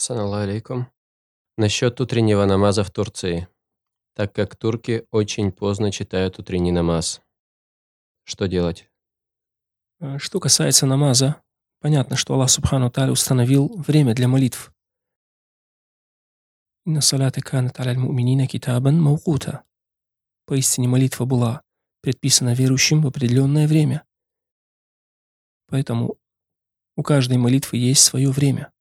Ассаламу алейкум. Насчет утреннего намаза в Турции. Так как турки очень поздно читают утренний намаз. Что делать? Э, Что касается намаза, понятно, что Аллах Субхану Тааля установил время для молитв. Инна муминина китабан маукута. Поистине молитва была предписана верующим в определенное время. Поэтому у каждой молитвы есть свое время.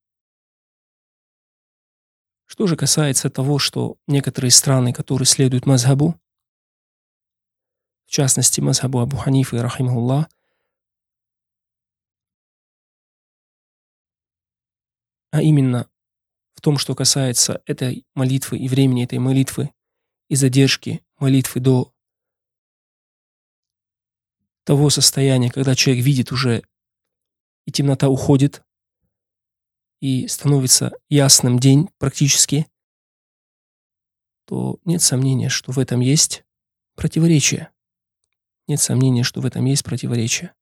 Что же касается того, что некоторые страны, которые следуют мазхабу, в частности мазхабу Абу Ханифы, рахимахуллах, а именно в том, что касается этой молитвы и времени этой молитвы, и задержки молитвы до того состояния, когда человек видит уже, и темнота уходит, и становится ясным день практически, то нет сомнения, что в этом есть противоречие. Нет сомнения, что в этом есть противоречие.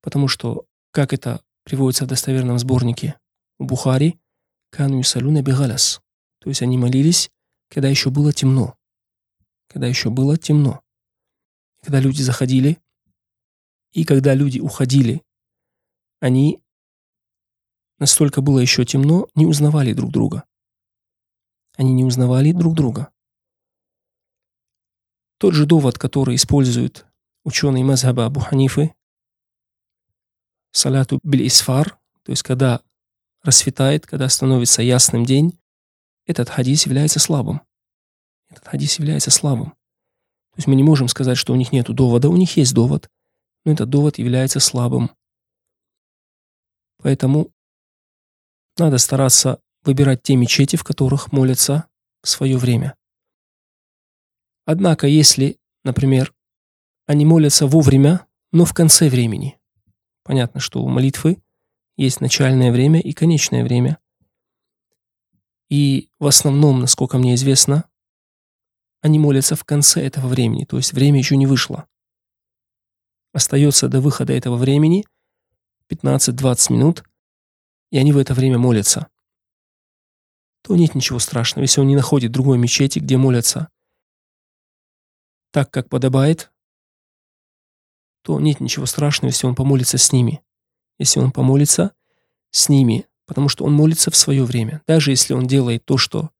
Потому что, как это приводится в достоверном сборнике у Бухари, «Кану юсалюна бегалас», то есть они молились, когда еще было темно. Когда еще было темно. Когда люди заходили, и когда люди уходили, они настолько было еще темно, не узнавали друг друга. Они не узнавали друг друга. Тот же довод, который используют ученые Мазхаба Абу Ханифы, салату биль исфар, то есть когда рассветает, когда становится ясным день, этот хадис является слабым. Этот хадис является слабым. То есть мы не можем сказать, что у них нет довода, у них есть довод, но этот довод является слабым. Поэтому надо стараться выбирать те мечети, в которых молятся в свое время. Однако, если, например, они молятся вовремя, но в конце времени, понятно, что у молитвы есть начальное время и конечное время. И в основном, насколько мне известно, они молятся в конце этого времени, то есть время еще не вышло. Остается до выхода этого времени 15-20 минут, и они в это время молятся. То нет ничего страшного, если он не находит другой мечети, где молятся так, как подобает, то нет ничего страшного, если он помолится с ними. Если он помолится с ними, потому что он молится в свое время. Даже если он делает то, что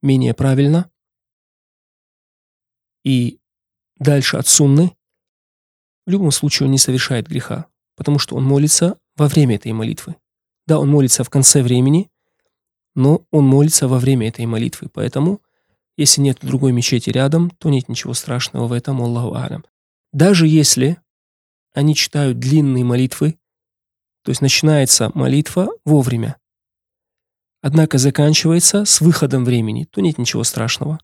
менее правильно, и дальше от сунны, в любом случае он не совершает греха, потому что он молится во время этой молитвы. Да, он молится в конце времени, но он молится во время этой молитвы, поэтому, если нет другой мечети рядом, то нет ничего страшного в этом, Аллаху Алям. Даже если они читают длинные молитвы, то есть начинается молитва вовремя, однако заканчивается с выходом времени, то нет ничего страшного.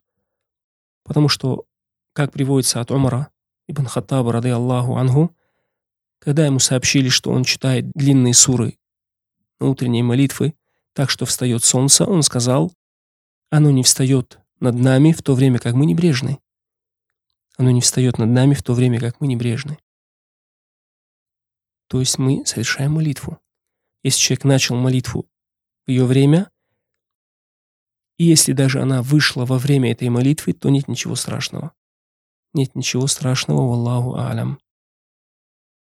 Потому что, как приводится от Умара ибн Хаттаба, рады Аллаху Ангу, когда ему сообщили, что он читает длинные суры утренней молитвы, так что встает солнце, он сказал, оно не встает над нами в то время, как мы небрежны. Оно не встает над нами в то время, как мы небрежны. То есть мы совершаем молитву. Если человек начал молитву в ее время, и если даже она вышла во время этой молитвы, то нет ничего страшного. Нет ничего страшного, Аллаху Алям.